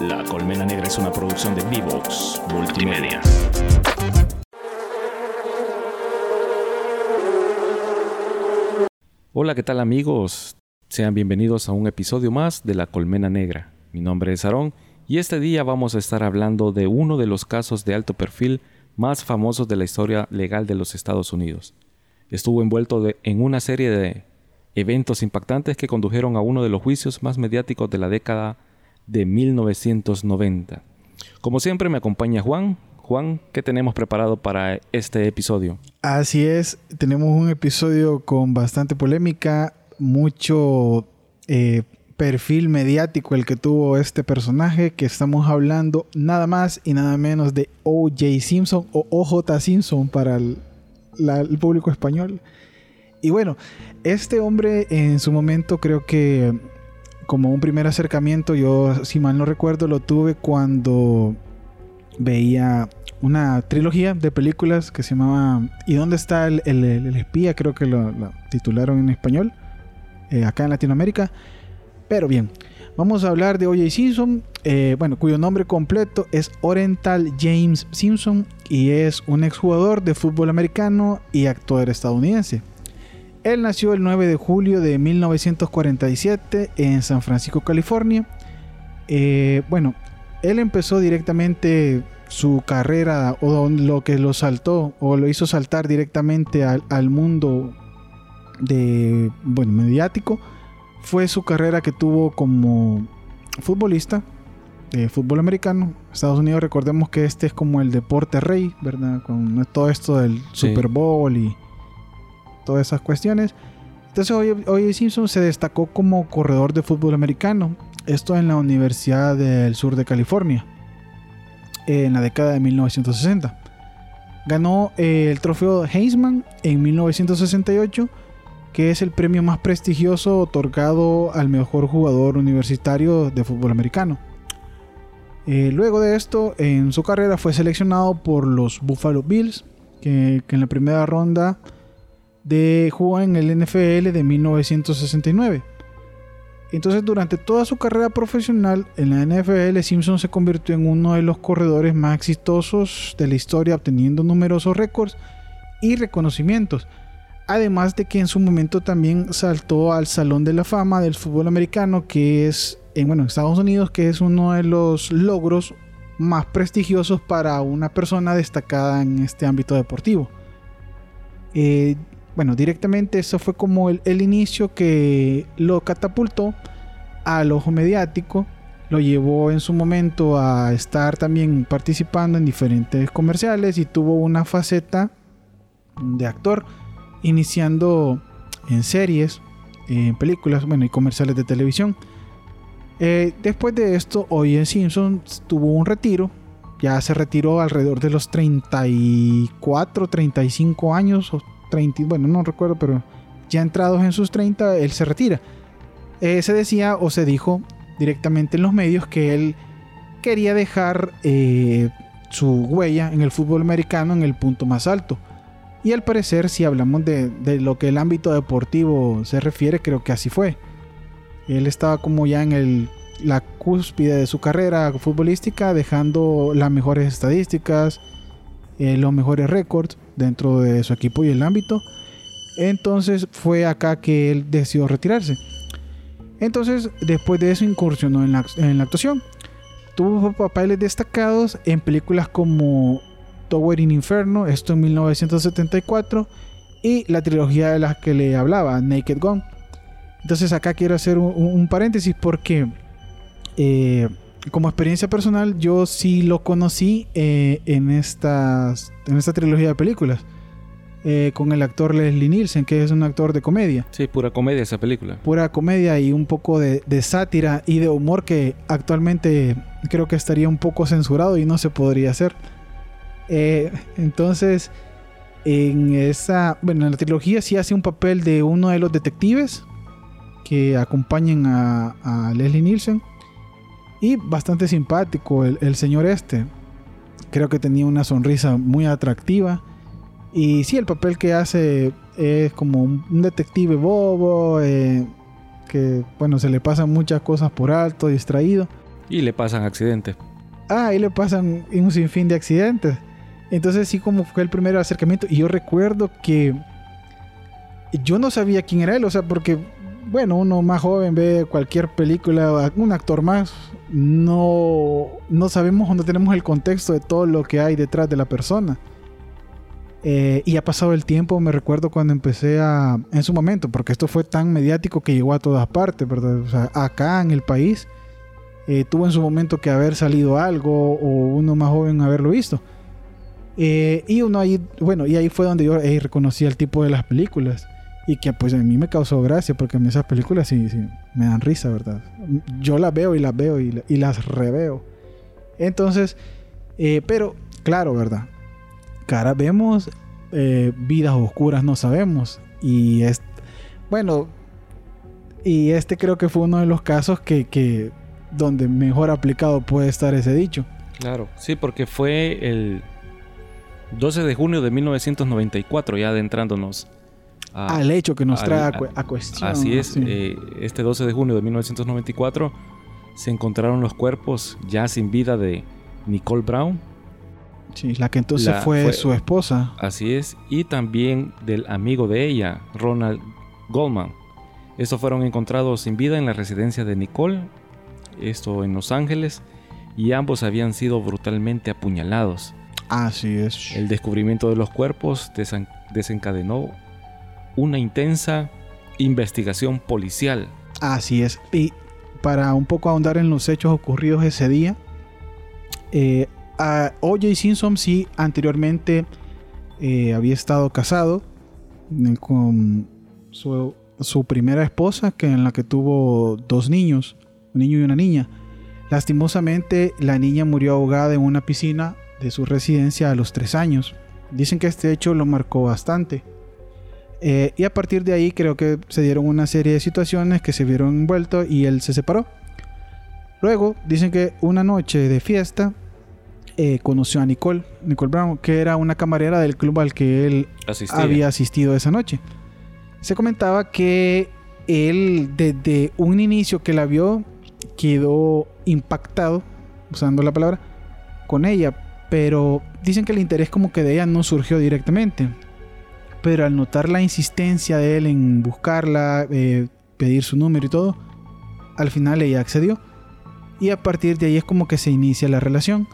La Colmena Negra es una producción de Vivox Multimedia. Hola, ¿qué tal amigos? Sean bienvenidos a un episodio más de La Colmena Negra. Mi nombre es Aarón y este día vamos a estar hablando de uno de los casos de alto perfil más famosos de la historia legal de los Estados Unidos. Estuvo envuelto en una serie de eventos impactantes que condujeron a uno de los juicios más mediáticos de la década de 1990. Como siempre me acompaña Juan. Juan, ¿qué tenemos preparado para este episodio? Así es, tenemos un episodio con bastante polémica, mucho eh, perfil mediático el que tuvo este personaje, que estamos hablando nada más y nada menos de O.J. Simpson o O.J. Simpson para el público español. Y bueno, este hombre en su momento creo que como un primer acercamiento, yo si mal no recuerdo, lo tuve cuando veía una trilogía de películas que se llamaba ¿Y dónde está el, espía? Creo que lo, titularon en español, eh, acá en Latinoamérica. Pero bien, vamos a hablar de O.J. Simpson, eh, bueno, cuyo nombre completo es Oriental James Simpson y es un exjugador de fútbol americano y actor estadounidense. Él nació el 9 de julio de 1947 en San Francisco, California. Eh, bueno, él empezó directamente su carrera o lo que lo saltó o lo hizo saltar directamente al, mundo de bueno mediático fue su carrera que tuvo como futbolista de fútbol americano Estados Unidos. Recordemos que este es como el deporte rey verdad con todo esto del Super Bowl y todas esas cuestiones. Entonces hoy, Simpson se destacó como corredor de fútbol americano, esto en la Universidad del Sur de California, en la década de 1960. Ganó el trofeo Heisman en 1968, que es el premio más prestigioso otorgado al mejor jugador universitario de fútbol americano. Eh, luego de esto, en su carrera fue seleccionado por los Buffalo Bills, que en la primera ronda de jugó en el NFL de 1969. Entonces, durante toda su carrera profesional en la NFL, Simpson se convirtió en uno de los corredores más exitosos de la historia, obteniendo numerosos récords y reconocimientos. Además de que en su momento también saltó al Salón de la Fama del fútbol americano, que es en Estados Unidos, que es uno de los logros más prestigiosos para una persona destacada en este ámbito deportivo. Eh, bueno, directamente eso fue como el, inicio que lo catapultó al ojo mediático, lo llevó en su momento a estar también participando en diferentes comerciales y tuvo una faceta de actor, iniciando en series, en películas, bueno, y comerciales de televisión. Eh, después de esto, hoy en Simpson tuvo un retiro, ya se retiró alrededor de los 34, 35 años, 30, bueno, no recuerdo, pero ya entrados en sus 30, él se retira. Se decía o se dijo directamente en los medios que él quería dejar eh, su huella en el fútbol americano en el punto más alto. Y al parecer, si hablamos de, lo que el ámbito deportivo se refiere, creo que así fue. Él estaba como ya en la cúspide de su carrera futbolística, dejando las mejores estadísticas, eh, los mejores récords dentro de su equipo y el ámbito. Entonces fue acá que él decidió retirarse. Entonces, después de eso, incursionó en la, actuación. Tuvo papeles destacados en películas como Tower in Inferno, esto en 1974, y la trilogía de las que le hablaba, Naked Gun. Entonces, acá quiero hacer un, paréntesis porque eh, como experiencia personal, yo sí lo conocí eh, en, estas, en esta trilogía de películas. Eh, con el actor Leslie Nielsen, que es un actor de comedia. Sí, pura comedia esa película. Pura comedia y un poco de, sátira y de humor que actualmente creo que estaría un poco censurado y no se podría hacer. Eh, entonces, en esa, bueno, en la trilogía sí hace un papel de uno de los detectives que acompañan a, a Leslie Nielsen. Y bastante simpático el, señor este. Creo que tenía una sonrisa muy atractiva. Y sí, el papel que hace es como un detective bobo, eh, que bueno, se le pasan muchas cosas por alto, distraído. Y le pasan accidentes. Ah, ahí le pasan un sinfín de accidentes. Entonces sí como fue el primer acercamiento. Y yo recuerdo que yo no sabía quién era él, o sea, porque, bueno, uno más joven ve cualquier película, un actor más, no, no sabemos o no tenemos el contexto de todo lo que hay detrás de la persona. Eh, y ha pasado el tiempo, me recuerdo cuando empecé a, en su momento, porque esto fue tan mediático que llegó a todas partes, ¿verdad? O sea, acá en el país eh, tuvo en su momento que haber salido algo o uno más joven haberlo visto. Eh, y uno ahí, bueno, y ahí fue donde yo reconocí el tipo de las películas. Y que pues a mí me causó gracia porque esas películas sí, me dan risa, ¿verdad? Yo las veo y las veo y, las reveo. Entonces, pero claro, ¿verdad? cara vemos, eh, vidas oscuras no sabemos. Y es, bueno, y este creo que fue uno de los casos que, que donde mejor aplicado puede estar ese dicho. Claro, sí, porque fue el 12 de junio de 1994, ya adentrándonos al hecho que nos trae a, cuestión. Así es, eh, este 12 de junio de 1994 se encontraron los cuerpos ya sin vida de Nicole Brown, Sí, la que entonces fue, su esposa. Así es, y también del amigo de ella, Ronald Goldman. Estos fueron encontrados sin vida en la residencia de Nicole, esto en Los Ángeles, y ambos habían sido brutalmente apuñalados. Así es. El descubrimiento de los cuerpos desencadenó una intensa investigación policial. Así es. Y para un poco ahondar en los hechos ocurridos ese día, eh, O.J. Simpson sí anteriormente eh, había estado casado con su, primera esposa, que en la que tuvo dos niños, un niño y una niña. Lastimosamente, la niña murió ahogada en una piscina de su residencia a los tres años. Dicen que este hecho lo marcó bastante. Eh, y a partir de ahí creo que se dieron una serie de situaciones que se vieron envueltos y él se separó. Luego dicen que una noche de fiesta eh, conoció a Nicole, Nicole Brown, que era una camarera del club al que él había asistido esa noche. Se comentaba que él desde un inicio que la vio quedó impactado, usando la palabra, con ella, pero dicen que el interés como que de ella no surgió directamente. Pero al notar la insistencia de él en buscarla, eh, pedir su número y todo, al final ella accedió. Y a partir de ahí es como que se inicia la relación.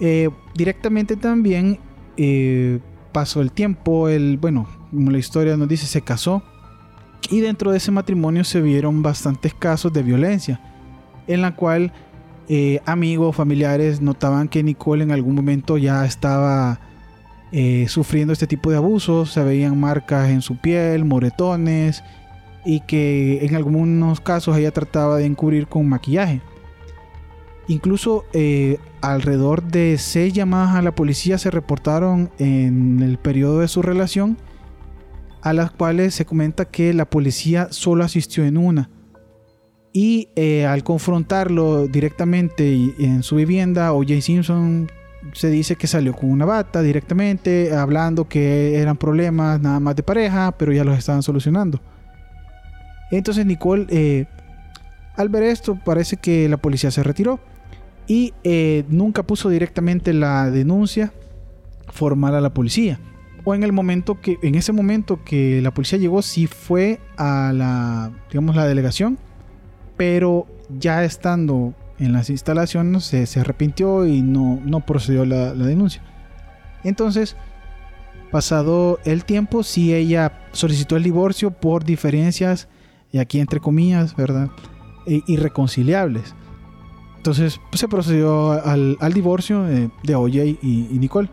Eh, directamente también eh, pasó el tiempo, el, bueno, como la historia nos dice, se casó. Y dentro de ese matrimonio se vieron bastantes casos de violencia, en la cual amigos, familiares notaban que Nicole en algún momento ya estaba sufriendo este tipo de abusos, se veían marcas en su piel, moretones, y que en algunos casos ella trataba de encubrir con maquillaje. Incluso eh, alrededor de seis llamadas a la policía se reportaron en el periodo de su relación, a las cuales se comenta que la policía solo asistió en una. Y eh, al confrontarlo directamente en su vivienda, O.J. Simpson se dice que salió con una bata directamente, hablando que eran problemas nada más de pareja, pero ya los estaban solucionando. Entonces Nicole, eh, al ver esto, parece que la policía se retiró y eh, nunca puso directamente la denuncia formal a la policía. O en el momento que, en ese momento que la policía llegó, sí fue a la, digamos, la delegación, pero ya estando en las instalaciones se, se arrepintió y no, no procedió la, la denuncia. Entonces, pasado el tiempo, sí ella solicitó el divorcio por diferencias, y aquí entre comillas, ¿verdad? E, irreconciliables. Entonces pues, se procedió al, divorcio de OJ y, Nicole.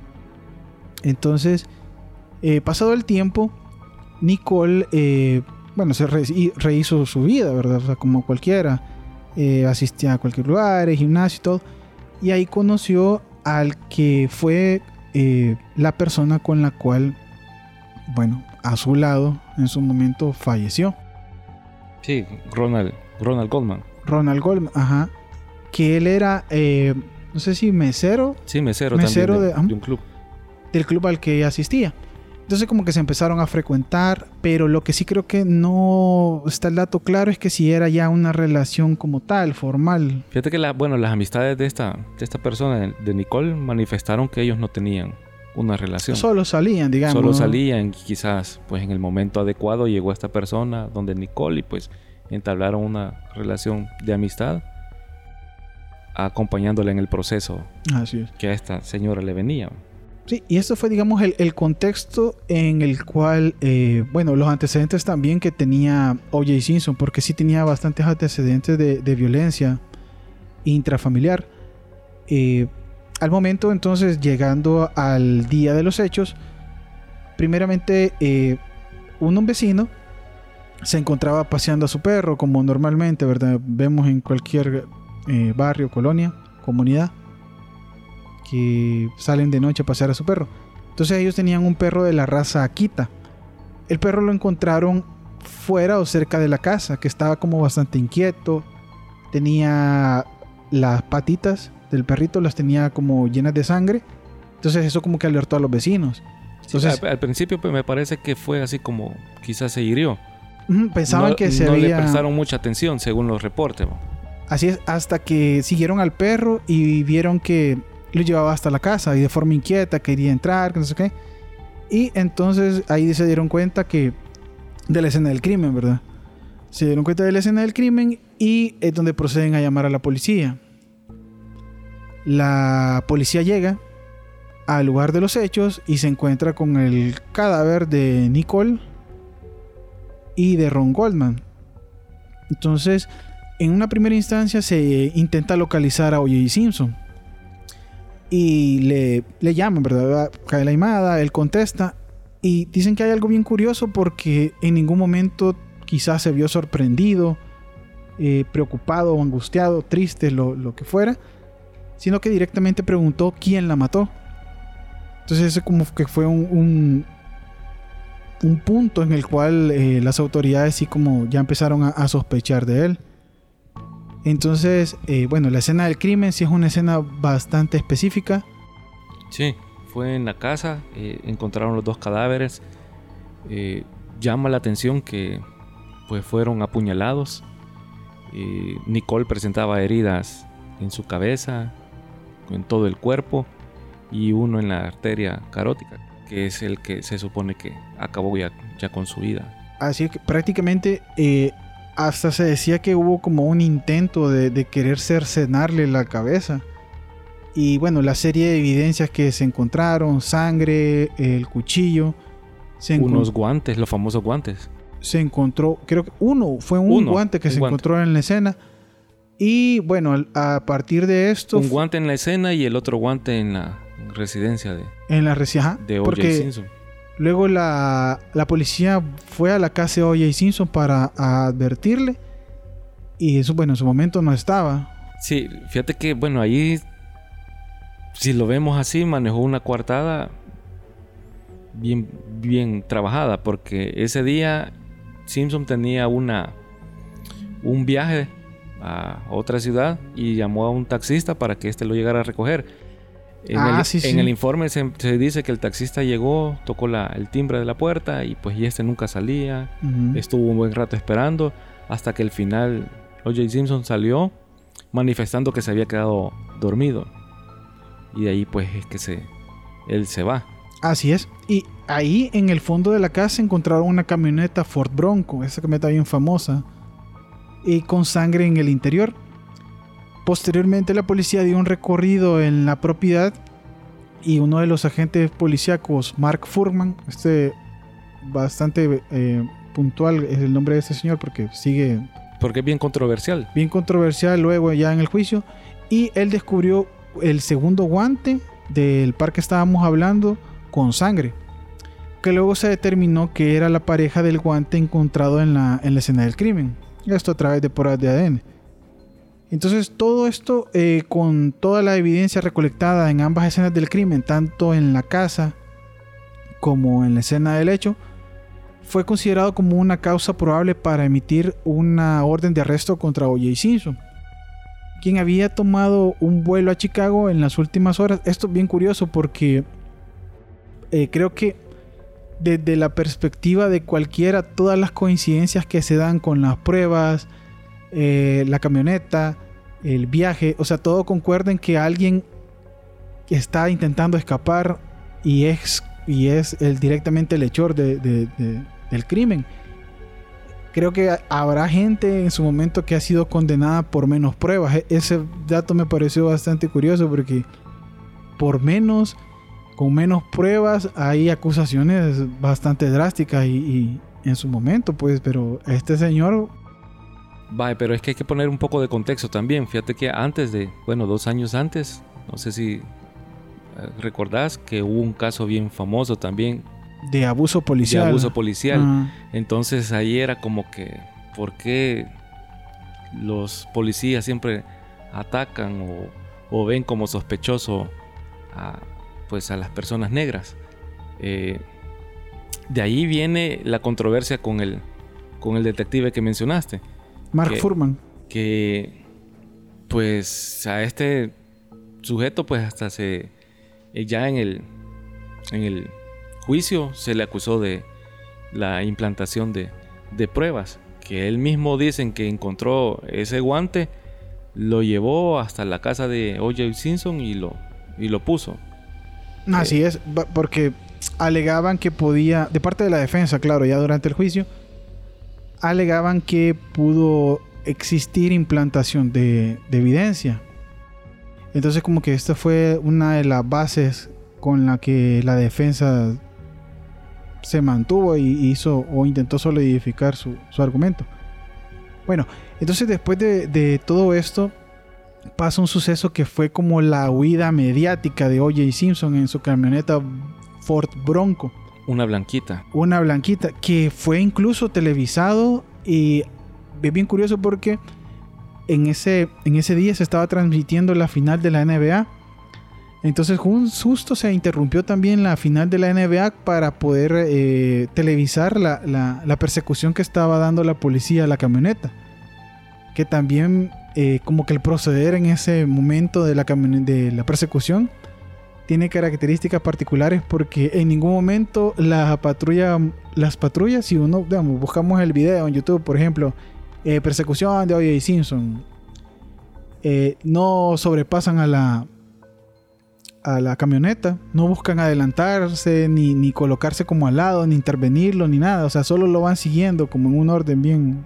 Entonces, eh, pasado el tiempo, Nicole, eh, bueno, se rehizo su vida, ¿verdad? O sea, como cualquiera. Eh, asistía a cualquier lugar, gimnasio y todo. Y ahí conoció al que fue la persona con la cual, bueno, a su lado en su momento falleció. Sí, Ronald, Ronald Goldman. Ronald Goldman, ajá que él era, eh, no sé si mesero. Sí, mesero, mesero de, un club. Del club al que asistía. Entonces como que se empezaron a frecuentar, pero lo que sí creo que no está el dato claro es que si era ya una relación como tal, formal. Fíjate que la, bueno, las amistades de esta, de esta persona, de Nicole, manifestaron que ellos no tenían una relación. Solo salían, digamos. Solo salían, quizás pues en el momento adecuado llegó esta persona donde Nicole y pues entablaron una relación de amistad acompañándola en el proceso Así es. que a esta señora le venía. Sí, y esto fue, digamos, el, contexto en el cual, eh, bueno, los antecedentes también que tenía O.J. Simpson, porque sí tenía bastantes antecedentes de, violencia intrafamiliar. Eh, al momento, entonces, llegando al día de los hechos, primeramente, eh, un vecino se encontraba paseando a su perro, como normalmente, ¿verdad? Vemos en cualquier barrio, colonia, comunidad que salen de noche a pasear a su perro. Entonces ellos tenían un perro de la raza Akita. El perro lo encontraron fuera o cerca de la casa, que estaba como bastante inquieto. Tenía las patitas del perrito, las tenía como llenas de sangre. Entonces eso como que alertó a los vecinos. Entonces, al, principio pues, me parece que fue así como quizás se hirió. pensaban que se no le prestaron mucha atención según los reportes. Así es, hasta que siguieron al perro y vieron que lo llevaba hasta la casa y de forma inquieta quería entrar, qué. Y entonces ahí se dieron cuenta que de la escena del crimen, ¿verdad? Se dieron cuenta de la escena del crimen y es donde proceden a llamar a la policía. La policía llega al lugar de los hechos y se encuentra con el cadáver de Nicole y de Ron Goldman. Entonces, en una primera instancia se intenta localizar a O.J. Simpson y le, le llaman, ¿verdad? Cae la llamada, él contesta y dicen que hay algo bien curioso porque en ningún momento quizás se vio sorprendido, eh, preocupado angustiado, triste, lo, que fuera, sino que directamente preguntó quién la mató. Entonces ese como que fue un, un, punto en el cual eh, las autoridades sí como ya empezaron a sospechar de él. Entonces, eh, bueno, la escena del crimen sí es una escena bastante específica. Sí, fue en la casa, eh, encontraron los dos cadáveres. Eh, llama la atención que pues fueron apuñalados. Nicole presentaba heridas en su cabeza, en todo el cuerpo y uno en la arteria carótica, que es el que se supone que acabó ya, ya con su vida. Así que prácticamente hasta se decía que hubo como un intento de, querer cercenarle la cabeza. Y bueno, la serie de evidencias que se encontraron, sangre, el cuchillo. Unos guantes, los famosos guantes. Se encontró, creo que uno, fue un guante que se encontró en la escena. Y bueno, a partir de esto... Un guante en la escena y el otro guante en la residencia de... En la residencia, de O.J. Simpson. Luego la, policía fue a la casa de O.J. Simpson para advertirle. Y eso, bueno, en su momento no estaba. Sí, fíjate que, bueno, ahí, si lo vemos así, manejó una coartada bien, bien trabajada. Porque ese día Simpson tenía una, un viaje a otra ciudad y llamó a un taxista para que éste lo llegara a recoger. En, ah, el, en el informe se, dice que el taxista llegó, tocó el timbre de la puerta y pues y este nunca salía. Estuvo un buen rato esperando hasta que al final O.J. Simpson salió manifestando que se había quedado dormido. Y de ahí pues es que se, él se va. Así es. Y ahí en el fondo de la casa encontraron una camioneta Ford Bronco, esa camioneta bien famosa, y con sangre en el interior. Posteriormente la policía dio un recorrido en la propiedad y uno de los agentes policíacos, Mark Furman, este bastante eh, puntual es el nombre de este señor porque sigue... Porque es bien controversial. Bien controversial luego ya en el juicio. Y él descubrió el segundo guante del par que estábamos hablando con sangre. Que luego se determinó que era la pareja del guante encontrado en la, en la escena del crimen. Esto a través de pruebas de ADN. Entonces todo esto eh, con toda la evidencia recolectada en ambas escenas del crimen, tanto en la casa como en la escena del hecho, fue considerado como una causa probable para emitir una orden de arresto contra O.J. Simpson, quien había tomado un vuelo a Chicago en las últimas horas. Esto es bien curioso porque eh, creo que desde la perspectiva de cualquiera, todas las coincidencias que se dan con las pruebas, eh, la camioneta, el viaje, o sea, todo concuerda en que alguien está intentando escapar y es, y es el, directamente el hechor del crimen. Creo que habrá gente en su momento que ha sido condenada por menos pruebas. E, ese dato me pareció bastante curioso porque por menos, con menos pruebas, hay acusaciones bastante drásticas y, en su momento, pues, pero este señor... Vale, pero es que hay que poner un poco de contexto también. Fíjate que antes de, bueno, dos años antes, no sé si eh, recordás que hubo un caso bien famoso también. De abuso policial. De abuso policial. Entonces ahí era como que, ¿por qué los policías siempre atacan o, o ven como sospechoso a, pues a las personas negras. Eh, de ahí viene la controversia con el, con el detective que mencionaste. Mark Furman. Que pues a este sujeto pues hasta se eh, ya en el en el juicio se le acusó de la implantación de, de pruebas que él mismo dicen que encontró ese guante lo llevó hasta la casa de O.J. Simpson y lo y lo puso. Así es, porque alegaban que podía, de parte de la defensa, claro, ya durante el juicio, alegaban que pudo existir implantación de, evidencia. Entonces como que esta fue una de las bases con la que la defensa se mantuvo y hizo o intentó solidificar su, argumento. Bueno, entonces después de todo esto, pasa un suceso que fue como la huida mediática de O.J. Simpson en su camioneta Ford Bronco. Una blanquita. Una blanquita, que fue incluso televisado y es bien curioso porque en ese, en ese día se estaba transmitiendo la final de la NBA. Entonces un susto se interrumpió también la final de la NBA para poder eh, televisar la, la persecución que estaba dando la policía a la camioneta. Que también eh, como que el proceder en ese momento de la, de la persecución tiene características particulares porque en ningún momento la patrulla, las patrullas, si uno, digamos, buscamos el video en YouTube, por ejemplo, eh, persecución de O.J. Simpson, eh, no sobrepasan a la, a la camioneta, no buscan adelantarse, ni, ni colocarse como al lado, ni intervenirlo, ni nada, o sea, solo lo van siguiendo como en un orden bien,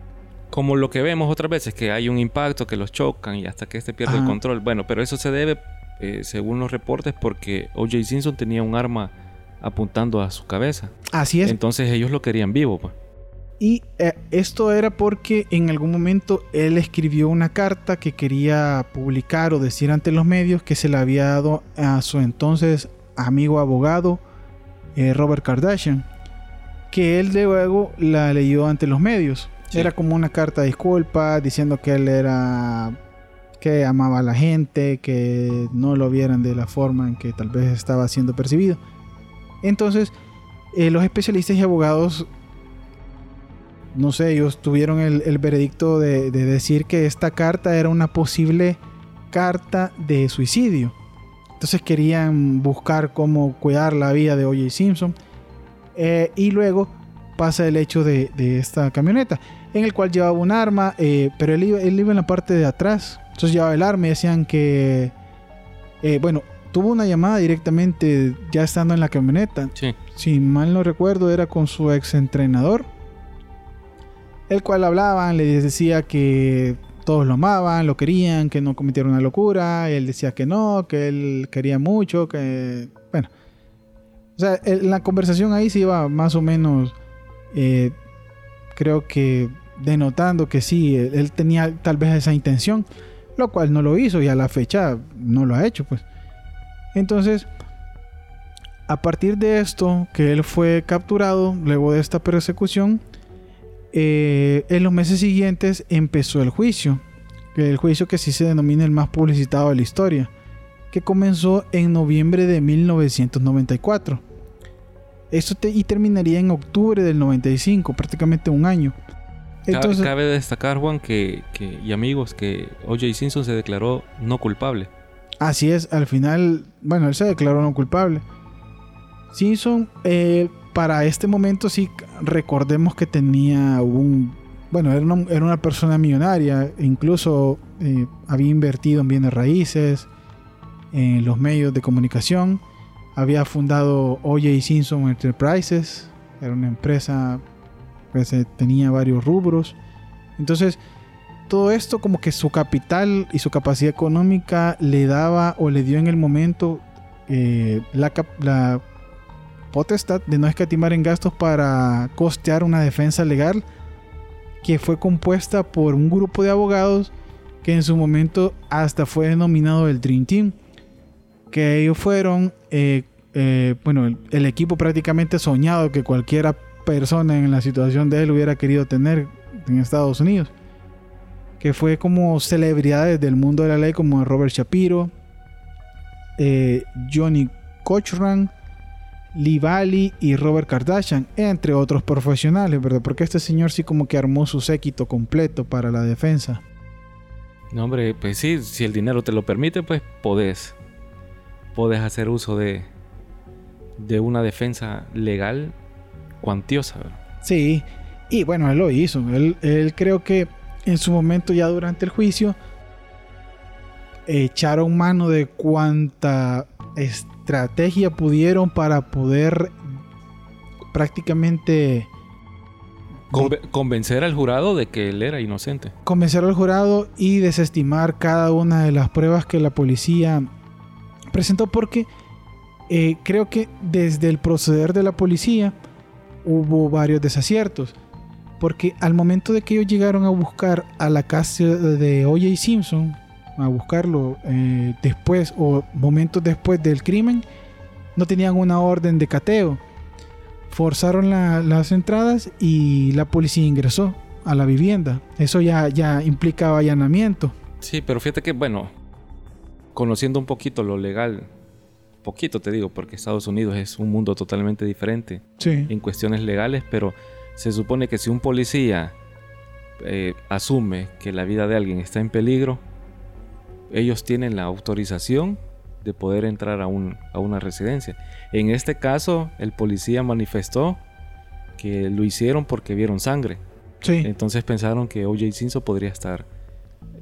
como lo que vemos otras veces, que hay un impacto, que los chocan y hasta que este pierde el control. Bueno, pero eso se debe, eh, según los reportes, porque O.J. Simpson tenía un arma apuntando a su cabeza. Así es. Entonces ellos lo querían vivo. Pues. Y eh, esto era porque en algún momento él escribió una carta que quería publicar o decir ante los medios que se le había dado a su entonces amigo abogado eh, Robert Kardashian, que él luego la leyó ante los medios. Era como una carta de disculpa diciendo que él era que amaba a la gente, que no lo vieran de la forma en que tal vez estaba siendo percibido. Entonces, eh, los especialistas y abogados, no sé, ellos tuvieron el, veredicto de, decir que esta carta era una posible carta de suicidio. Entonces querían buscar cómo cuidar la vida de O.J. Simpson. Eh, y luego pasa el hecho de, esta camioneta, en el cual llevaba un arma, eh, pero él iba, en la parte de atrás. Entonces llevaba el arma y decían que, eh, bueno, tuvo una llamada directamente ya estando en la camioneta. Si mal no recuerdo, era con su ex entrenador, el cual hablaban, le decía que todos lo amaban, lo querían, que no cometiera una locura. Él decía que no, que él quería mucho, que. Bueno. O sea, la conversación ahí se iba más o menos eh, creo que denotando que sí, él, tenía tal vez esa intención, lo cual no lo hizo y a la fecha no lo ha hecho, pues. Entonces, a partir de esto, que él fue capturado luego de esta persecución, eh, en los meses siguientes empezó el juicio, el juicio que sí se denomina el más publicitado de la historia, que comenzó en noviembre de 1994. Esto y terminaría en octubre del 95, prácticamente un año. Entonces, Cabe destacar, Juan, que, y amigos, que O.J. Simpson se declaró no culpable. Así es, al final, bueno, él se declaró no culpable. Simpson, eh, para este momento sí recordemos que tenía un... Bueno, era una, era una persona millonaria, incluso eh, había invertido en bienes raíces, en los medios de comunicación, había fundado OJ Simpson Enterprises, era una empresa pues, tenía varios rubros. Entonces, todo esto como que su capital y su capacidad económica le daba o le dio en el momento eh, la, potestad de no escatimar en gastos para costear una defensa legal que fue compuesta por un grupo de abogados que en su momento hasta fue denominado el Dream Team. Que ellos fueron, eh, eh, bueno, el, equipo prácticamente soñado que cualquiera persona en la situación de él hubiera querido tener en Estados Unidos. Que fue como celebridades del mundo de la ley como Robert Shapiro, eh, Johnny Cochran, Lee Valley y Robert Kardashian, entre otros profesionales, ¿verdad? Porque este señor sí como que armó su séquito completo para la defensa. No, hombre, pues sí, si el dinero te lo permite, pues podés. Podés hacer uso de, de una defensa legal cuantiosa. Sí, y bueno, él lo hizo. Él, él creo que en su momento ya durante el juicio echaron mano de cuanta estrategia pudieron para poder prácticamente convencer al jurado de que él era inocente. Convencer al jurado y desestimar cada una de las pruebas que la policía presentó porque eh, creo que desde el proceder de la policía hubo varios desaciertos. Porque al momento de que ellos llegaron a buscar a la casa de O.J. Simpson, a buscarlo eh, después o momentos después del crimen, no tenían una orden de cateo. Forzaron las entradas y la policía ingresó a la vivienda. Eso ya, ya implicaba allanamiento. Sí, pero fíjate que, bueno, conociendo un poquito lo legal, poquito te digo, porque Estados Unidos es un mundo totalmente diferente en cuestiones legales, pero se supone que si un policía eh, asume que la vida de alguien está en peligro, ellos tienen la autorización de poder entrar a, un, a una residencia. En este caso, el policía manifestó que lo hicieron porque vieron sangre. Sí. Entonces pensaron que O.J. Simpson podría estar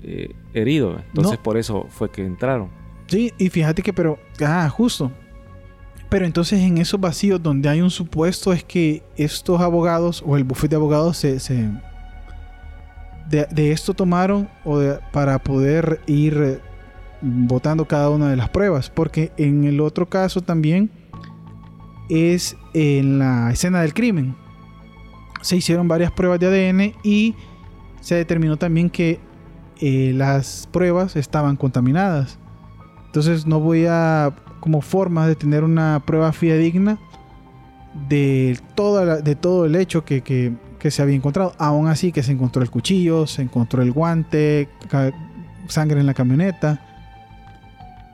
eh, herido. Entonces por eso fue que entraron. Sí, y fíjate que, pero, ah, justo. Pero entonces en esos vacíos donde hay un supuesto es que estos abogados o el bufete de abogados se, de, esto tomaron o para poder ir eh, votando cada una de las pruebas. Porque en el otro caso también es en la escena del crimen. Se hicieron varias pruebas de ADN y se determinó también que eh, las pruebas estaban contaminadas. Entonces no voy a, como forma de tener una prueba fidedigna de, toda de todo el hecho que, que, se había encontrado. Aún así que se encontró el cuchillo, se encontró el guante, sangre en la camioneta.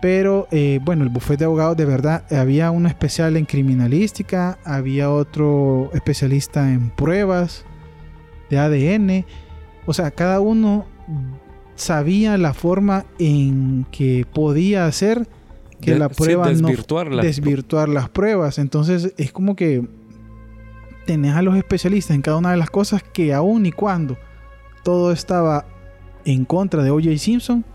Pero eh, bueno, el bufete de abogados de verdad había un especial en criminalística, había otro especialista en pruebas de ADN. O sea, cada uno sabía la forma en que podía hacer que la prueba desvirtuar no desvirtuar las pruebas. Entonces es como que tenés a los especialistas en cada una de las cosas que aún y cuando todo estaba en contra de OJ Simpson,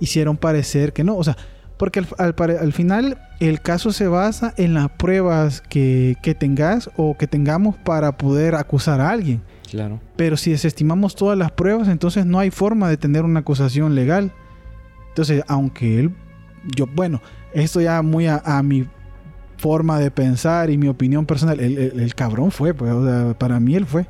hicieron parecer que no. O sea, porque al, final el caso se basa en las pruebas que, que, tengas o que tengamos para poder acusar a alguien. Claro. Pero si desestimamos todas las pruebas, entonces no hay forma de tener una acusación legal. Entonces, aunque él, yo, bueno, esto ya muy a, a mi forma de pensar y mi opinión personal. El, cabrón fue, pues, para mí él fue.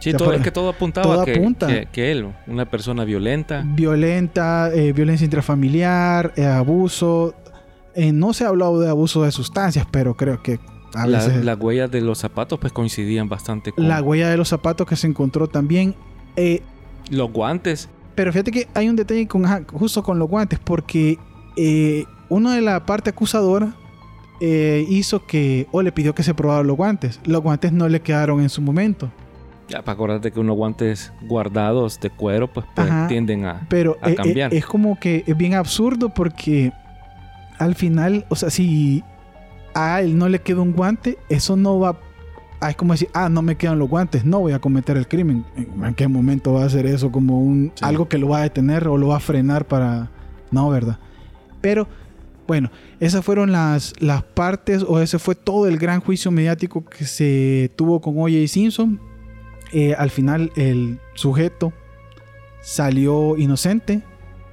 Sí, todo, es que todo apuntaba que, que, él, una persona violenta. Violenta, eh, violencia intrafamiliar, eh, abuso. Eh, no se ha hablado de abuso de sustancias, pero creo que a veces... Las huellas de los zapatos pues coincidían bastante con... La huella de los zapatos que se encontró también. los guantes. Pero fíjate que hay un detalle con, justo con los guantes, porque uno de la parte acusadora eh, hizo que, o le pidió que se probaran los guantes. Los guantes no le quedaron en su momento. Ya, para acordarte que unos guantes guardados de cuero, pues, pues tienden a, pero a eh, eh, cambiar. es como que es bien absurdo porque al final, o sea, si a él no le queda un guante, eso no va ah, es como decir, ah, no me quedan los guantes, no voy a cometer el crimen. ¿En qué momento va a hacer eso como un algo que lo va a detener o lo va a frenar para no, verdad? Pero bueno, esas fueron las, las partes o ese fue todo el gran juicio mediático que se tuvo con O.J. Simpson. Eh, al final el sujeto salió inocente.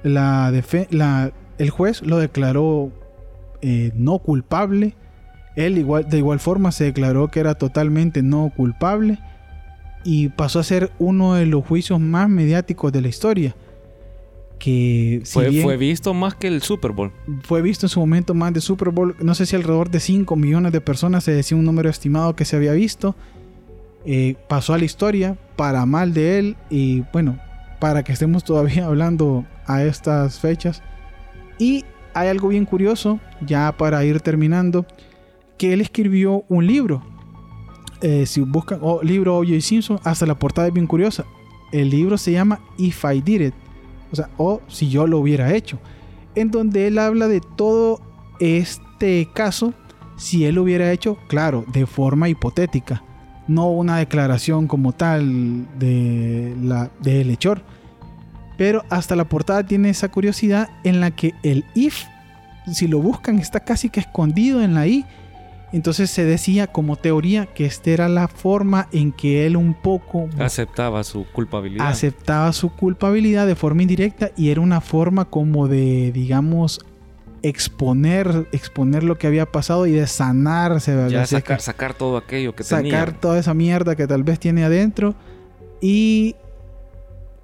La, la el juez lo declaró eh, no culpable. Él igual, de igual forma se declaró que era totalmente no culpable y pasó a ser uno de los juicios más mediáticos de la historia. Que fue, visto más que el Super Bowl. Fue visto en su momento más de Super Bowl. No sé si alrededor de 5 millones de personas se decía un número estimado que se había visto. Eh, pasó a la historia para mal de él y bueno, para que estemos todavía hablando a estas fechas. Y hay algo bien curioso, ya para ir terminando, que él escribió un libro. Eh, si buscan oh, libro O.J. Simpson, hasta la portada es bien curiosa. El libro se llama If I Did It, o sea, o si yo lo hubiera hecho, en donde él habla de todo este caso, si él lo hubiera hecho, claro, de forma hipotética, no una declaración como tal de la hechor pero hasta la portada tiene esa curiosidad en la que el if, si lo buscan, está casi que escondido en la i. Entonces se decía como teoría que esta era la forma en que él un poco aceptaba su culpabilidad. Aceptaba su culpabilidad de forma indirecta y era una forma como de, digamos, exponer, exponer lo que había pasado y de sanarse. Ya sacar, sacar todo aquello que tenía. Sacar toda esa mierda que tal vez tiene adentro. Y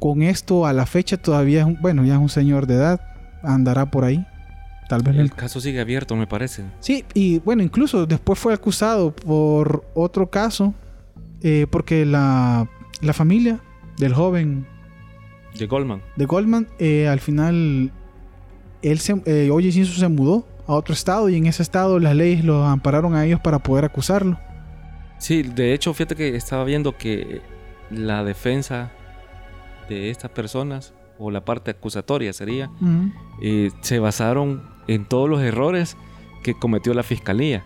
con esto a la fecha todavía es un, bueno, ya es un señor de edad, andará por ahí. Tal vez el, caso sigue abierto, me parece. Sí, y bueno, incluso después fue acusado por otro caso, eh, porque la, la, familia del joven... De Goldman. De Goldman, eh, al final, él se, eh, Oye se mudó a otro estado y en ese estado las leyes lo ampararon a ellos para poder acusarlo. Sí, de hecho, fíjate que estaba viendo que la defensa de estas personas, o la parte acusatoria sería, eh, se basaron en todos los errores que cometió la fiscalía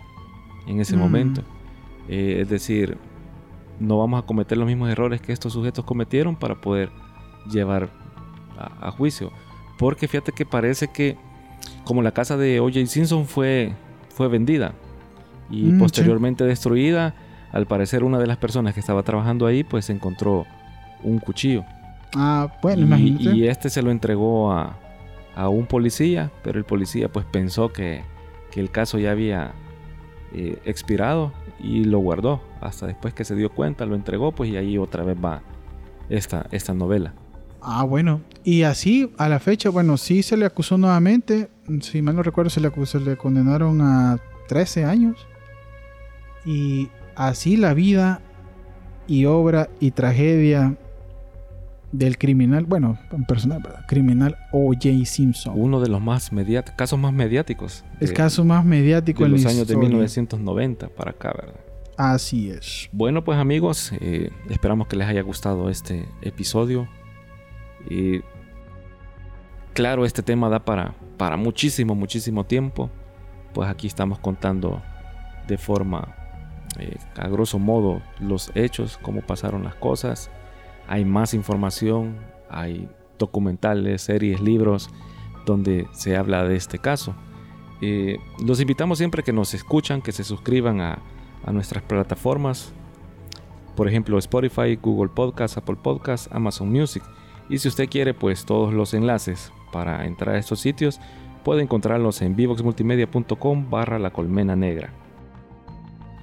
en ese momento. Eh, es decir, no vamos a cometer los mismos errores que estos sujetos cometieron para poder llevar a, juicio. Porque fíjate que parece que como la casa de O.J. Simpson fue, fue vendida y mm, posteriormente destruida, al parecer una de las personas que estaba trabajando ahí pues encontró un cuchillo. Ah, bueno, y, imagínate. Y este se lo entregó a, un policía, pero el policía pues pensó que, el caso ya había eh, expirado y lo guardó. Hasta después que se dio cuenta, lo entregó, pues y ahí otra vez va esta, esta novela. Ah, bueno. Y así, a la fecha, bueno, sí se le acusó nuevamente. Si mal no recuerdo, se le, se le condenaron a 13 años. Y así la vida y obra y tragedia del criminal, bueno, personal, criminal O.J. Simpson. Uno de los más casos más mediáticos. El caso más mediático en los años de 1990 para acá, ¿verdad? Así es. Bueno, pues amigos, eh, esperamos que les haya gustado este episodio. Y claro, este tema da para, para muchísimo, muchísimo tiempo. Pues aquí estamos contando de forma, eh, a grosso modo, los hechos, cómo pasaron las cosas hay más información, hay documentales, series, libros donde se habla de este caso. Eh, los invitamos siempre que nos escuchan, que se suscriban a, nuestras plataformas, por ejemplo Spotify, Google Podcast, Apple Podcast, Amazon Music. Y si usted quiere, pues todos los enlaces para entrar a estos sitios puede encontrarlos en vivoxmultimedia.com barra la colmena negra.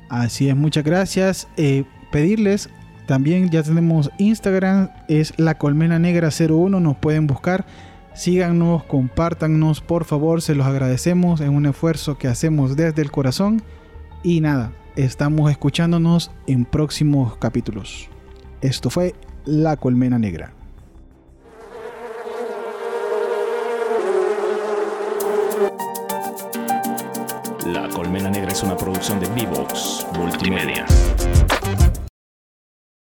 Así es, muchas gracias. Eh, pedirles también ya tenemos Instagram, es la colmena negra 01, nos pueden buscar. Síganos, compártanos, por favor, se los agradecemos. Es un esfuerzo que hacemos desde el corazón. Y nada, estamos escuchándonos en próximos capítulos. Esto fue La Colmena Negra. La Colmena Negra es una producción de Vivox Multimedia.